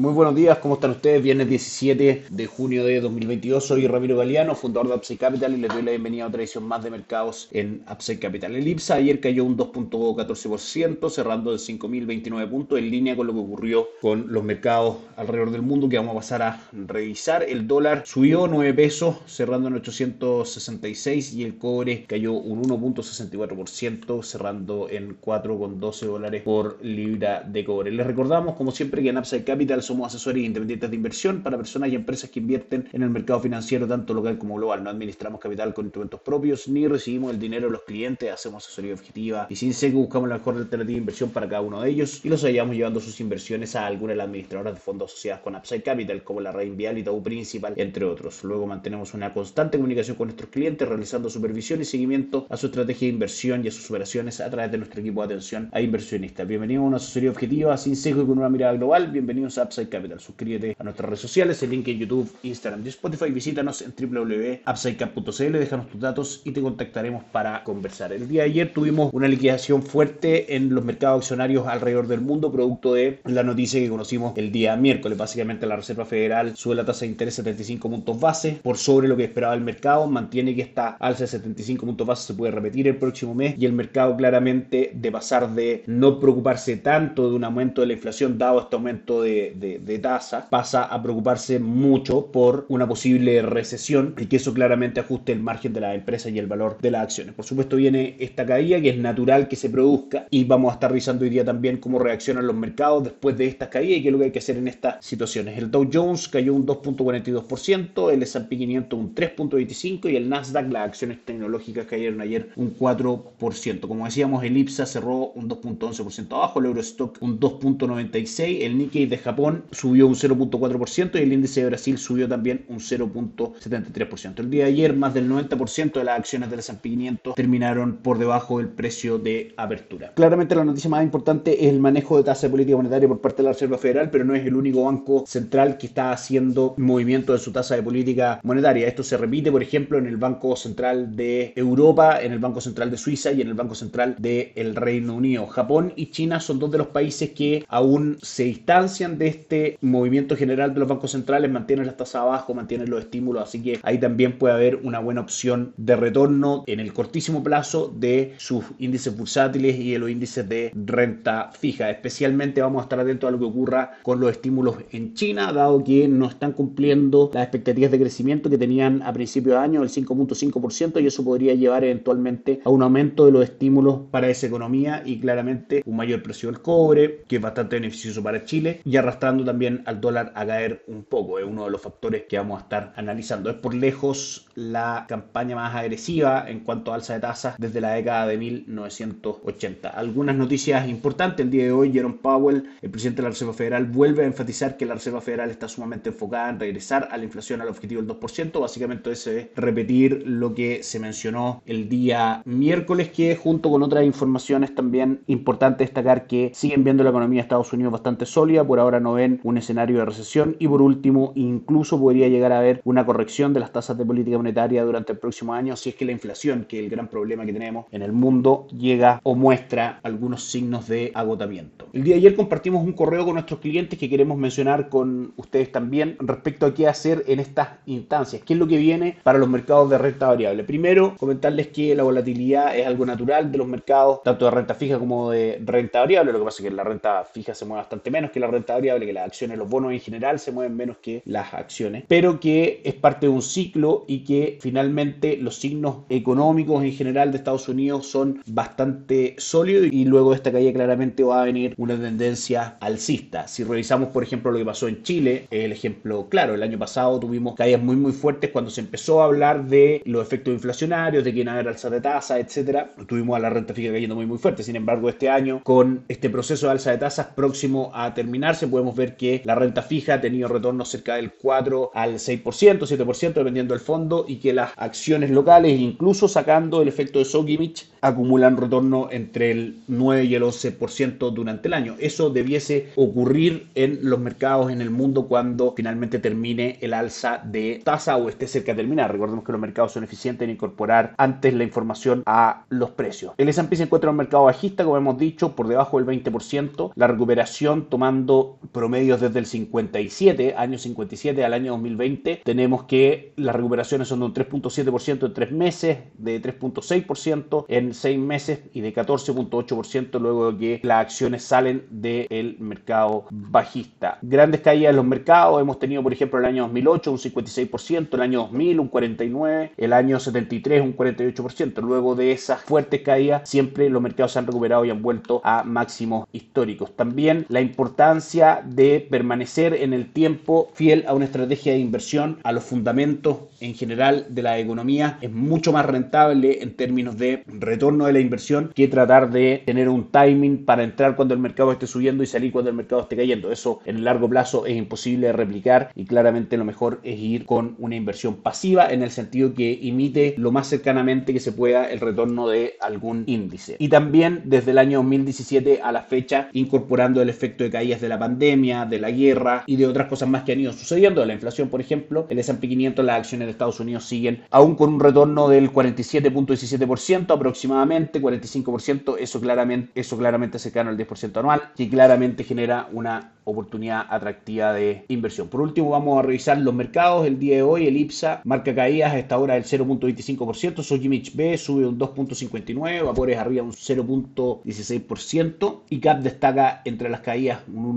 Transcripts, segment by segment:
Muy buenos días, ¿cómo están ustedes? Viernes 17 de junio de 2022, soy Ramiro Galeano, fundador de Upside Capital y les doy la bienvenida a otra edición más de mercados en Upside Capital. El IPSA ayer cayó un 2.14%, cerrando en 5.029 puntos, en línea con lo que ocurrió con los mercados alrededor del mundo que vamos a pasar a revisar. El dólar subió 9 pesos, cerrando en 866 y el cobre cayó un 1.64%, cerrando en 4.12 dólares por libra de cobre. Les recordamos, como siempre, que en Upside Capital somos asesores independientes de inversión para personas y empresas que invierten en el mercado financiero tanto local como global. No administramos capital con instrumentos propios ni recibimos el dinero de los clientes, hacemos asesoría objetiva y sin que buscamos la mejor alternativa de inversión para cada uno de ellos y los hallamos llevando sus inversiones a alguna de las administradoras de fondos asociadas con Upside Capital como la Red Vial y Tabú Principal, entre otros. Luego mantenemos una constante comunicación con nuestros clientes realizando supervisión y seguimiento a su estrategia de inversión y a sus operaciones a través de nuestro equipo de atención a inversionistas. Bienvenidos a una asesoría objetiva sin sesgo y con una mirada global. Bienvenidos a Upside Capital. Suscríbete a nuestras redes sociales, el link en YouTube, Instagram y Spotify. Visítanos en www.upsidecap.cl, déjanos tus datos y te contactaremos para conversar. El día de ayer tuvimos una liquidación fuerte en los mercados accionarios alrededor del mundo, producto de la noticia que conocimos el día miércoles. Básicamente la Reserva Federal sube la tasa de interés 75 puntos base por sobre lo que esperaba el mercado, mantiene que esta alza de 75 puntos base se puede repetir el próximo mes y el mercado claramente de pasar de no preocuparse tanto de un aumento de la inflación dado este aumento de de, tasa pasa a preocuparse mucho por una posible recesión y que eso claramente ajuste el margen de la empresa y el valor de las acciones. Por supuesto viene esta caída que es natural que se produzca y vamos a estar revisando hoy día también cómo reaccionan los mercados después de estas caídas y qué es lo que hay que hacer en estas situaciones. El Dow Jones cayó un 2.42%, el S&P 500 un 3.25% y el Nasdaq, las acciones tecnológicas cayeron ayer un 4%. Como decíamos, el IPSA cerró un 2.11% abajo, el Eurostock un 2.96%, el Nikkei de Japón subió un 0.4% y el índice de Brasil subió también un 0.73%. El día de ayer más del 90% de las acciones del S&P 500 terminaron por debajo del precio de apertura. Claramente la noticia más importante es el manejo de tasa de política monetaria por parte de la Reserva Federal, pero no es el único banco central que está haciendo movimiento de su tasa de política monetaria. Esto se repite, por ejemplo, en el Banco Central de Europa, en el Banco Central de Suiza y en el Banco Central del Reino Unido. Japón y China son dos de los países que aún se distancian de este este movimiento general de los bancos centrales mantienen las tasas abajo, mantienen los estímulos, así que ahí también puede haber una buena opción de retorno en el cortísimo plazo de sus índices bursátiles y de los índices de renta fija. Especialmente vamos a estar atentos a lo que ocurra con los estímulos en China, dado que no están cumpliendo las expectativas de crecimiento que tenían a principio de año, el 5.5%, y eso podría llevar eventualmente a un aumento de los estímulos para esa economía y claramente un mayor precio del cobre, que es bastante beneficioso para Chile, y arrastrando también al dólar a caer un poco. Es uno de los factores que vamos a estar analizando. Es por lejos la campaña más agresiva en cuanto a alza de tasas desde la década de 1980. Algunas noticias importantes. El día de hoy, Jerome Powell, el presidente de la Reserva Federal, vuelve a enfatizar que la Reserva Federal está sumamente enfocada en regresar a la inflación al objetivo del 2%. Básicamente es repetir lo que se mencionó el día miércoles, que junto con otras informaciones también importante destacar que siguen viendo la economía de Estados Unidos bastante sólida. Por ahora no ven un escenario de recesión y por último incluso podría llegar a haber una corrección de las tasas de política monetaria durante el próximo año si es que la inflación, que es el gran problema que tenemos en el mundo, llega o muestra algunos signos de agotamiento. El día de ayer compartimos un correo con nuestros clientes que queremos mencionar con ustedes también respecto a qué hacer en estas instancias, qué es lo que viene para los mercados de renta variable. Primero, comentarles que la volatilidad es algo natural de los mercados, tanto de renta fija como de renta variable. Lo que pasa es que la renta fija se mueve bastante menos que la renta variable, que la acciones, los bonos en general se mueven menos que las acciones, pero que es parte de un ciclo y que finalmente los signos económicos en general de Estados Unidos son bastante sólidos y luego de esta caída claramente va a venir una tendencia alcista. Si revisamos, por ejemplo, lo que pasó en Chile, el ejemplo claro, el año pasado tuvimos caídas muy muy fuertes cuando se empezó a hablar de los efectos inflacionarios, de que iba a haber alza de tasa, etcétera. Tuvimos a la renta fija cayendo muy muy fuerte. Sin embargo, este año, con este proceso de alza de tasas próximo a terminarse, podemos ver ver que la renta fija ha tenido retornos cerca del 4 al 6%, 7% dependiendo del fondo y que las acciones locales, incluso sacando el efecto de Sogimich, acumulan retorno entre el 9 y el 11% durante el año. Eso debiese ocurrir en los mercados en el mundo cuando finalmente termine el alza de tasa o esté cerca de terminar. Recordemos que los mercados son eficientes en incorporar antes la información a los precios. El S&P se encuentra en un mercado bajista, como hemos dicho, por debajo del 20%. La recuperación tomando promedios desde el 57, año 57 al año 2020, tenemos que las recuperaciones son de un 3.7% en tres meses, de 3.6% en seis meses y de 14.8% luego de que las acciones salen del mercado bajista. Grandes caídas en los mercados, hemos tenido por ejemplo el año 2008 un 56%, el año 2000 un 49%, el año 73 un 48%. Luego de esas fuertes caídas siempre los mercados se han recuperado y han vuelto a máximos históricos. También la importancia de permanecer en el tiempo fiel a una estrategia de inversión, a los fundamentos en general de la economía es mucho más rentable en términos de retorno de la inversión que tratar de tener un timing para entrar cuando el mercado esté subiendo y salir cuando el mercado esté cayendo. Eso en el largo plazo es imposible de replicar y claramente lo mejor es ir con una inversión pasiva en el sentido que imite lo más cercanamente que se pueda el retorno de algún índice. Y también desde el año 2017 a la fecha incorporando el efecto de caídas de la pandemia, de la guerra y de otras cosas más que han ido sucediendo, de la inflación por ejemplo, el S&P 500, las acciones de Estados Unidos siguen aún con un retorno del 47.17% aproximadamente, 45%, eso claramente, eso claramente cercano al 10% anual, que claramente genera una oportunidad atractiva de inversión. Por último, vamos a revisar los mercados. El día de hoy, el IPSA marca caídas a esta hora del 0.25%, Sojimich B sube un 2.59%, Vapores arriba un 0.16% y CAP destaca entre las caídas un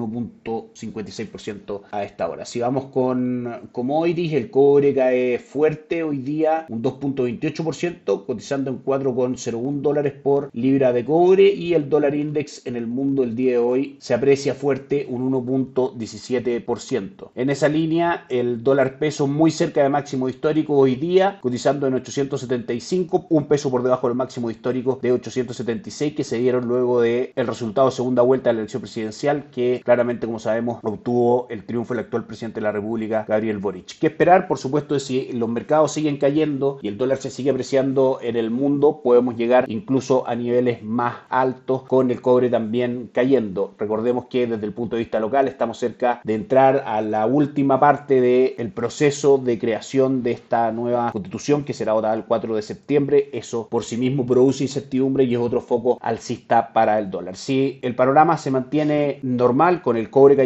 1.56% a esta hora. Si vamos con commodities, el cobre cae fuerte hoy día un 2.28%, cotizando en 4.01 dólares por libra de cobre y el dólar index en el mundo el día de hoy se aprecia fuerte un 1.17%. En esa línea, el dólar peso muy cerca del máximo histórico hoy día, cotizando en 875, un peso por debajo del máximo histórico de 876 que se dieron luego del el resultado de segunda vuelta de la elección presidencial que claramente, como sabemos, obtuvo el triunfo del actual presidente de la República, Gabriel Boric. ¿Qué esperar? Por supuesto, si los mercados siguen cayendo y el dólar se sigue apreciando en el mundo, podemos llegar incluso a niveles más altos con el cobre también cayendo. Recordemos que desde el punto de vista local estamos cerca de entrar a la última parte del proceso de creación de esta nueva constitución que será votada el 4 de septiembre. Eso por sí mismo produce incertidumbre y es otro foco alcista para el dólar. Si el panorama se mantiene normal con el cobre cayendo,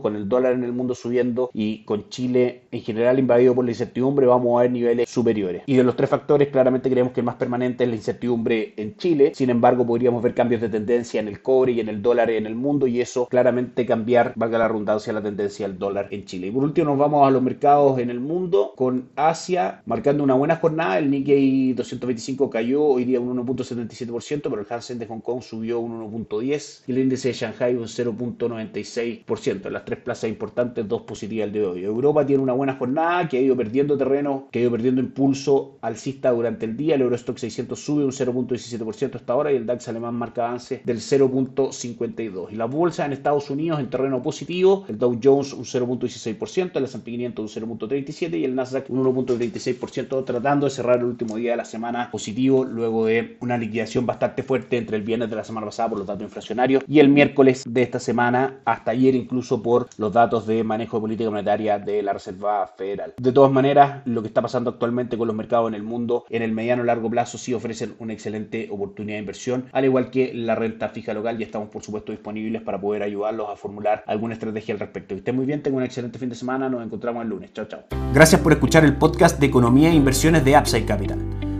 con el dólar en el mundo subiendo y con Chile en general invadido por la incertidumbre, vamos a ver niveles superiores. Y de los tres factores, claramente creemos que el más permanente es la incertidumbre en Chile. Sin embargo, podríamos ver cambios de tendencia en el cobre y en el dólar en el mundo y eso claramente cambiar, valga la redundancia, la tendencia del dólar en Chile. Y por último nos vamos a los mercados en el mundo con Asia marcando una buena jornada. El Nikkei 225 cayó hoy día un 1.77%, pero el Hansen de Hong Kong subió un 1.10% y el índice de Shanghai un 0.96%. Las tres plazas importantes, dos positivas el de hoy. Europa tiene una buena jornada que ha ido perdiendo terreno, que ha ido perdiendo impulso alcista durante el día. El Eurostock 600 sube un 0.17% hasta ahora y el DAX alemán marca avance del 0.52%. Y las bolsas en Estados Unidos en terreno positivo, el Dow Jones un 0.16%, el S&P 500 un 0.37% y el Nasdaq un 1.36%, tratando de cerrar el último día de la semana positivo luego de una liquidación bastante fuerte entre el viernes de la semana pasada por los datos inflacionarios y el miércoles de esta semana, hasta ayer incluso por los datos de manejo de política monetaria de la Reserva Federal. De todas maneras, lo que está pasando actualmente con los mercados en el mundo en el mediano largo plazo sí ofrecen una excelente oportunidad de inversión, al igual que la renta fija local, ya estamos por supuesto disponibles para poder ayudarlos a formular alguna estrategia al respecto. Que estén muy bien, tengan un excelente fin de semana, nos encontramos el lunes. Chao, chao. Gracias por escuchar el podcast de Economía e Inversiones de Upside Capital.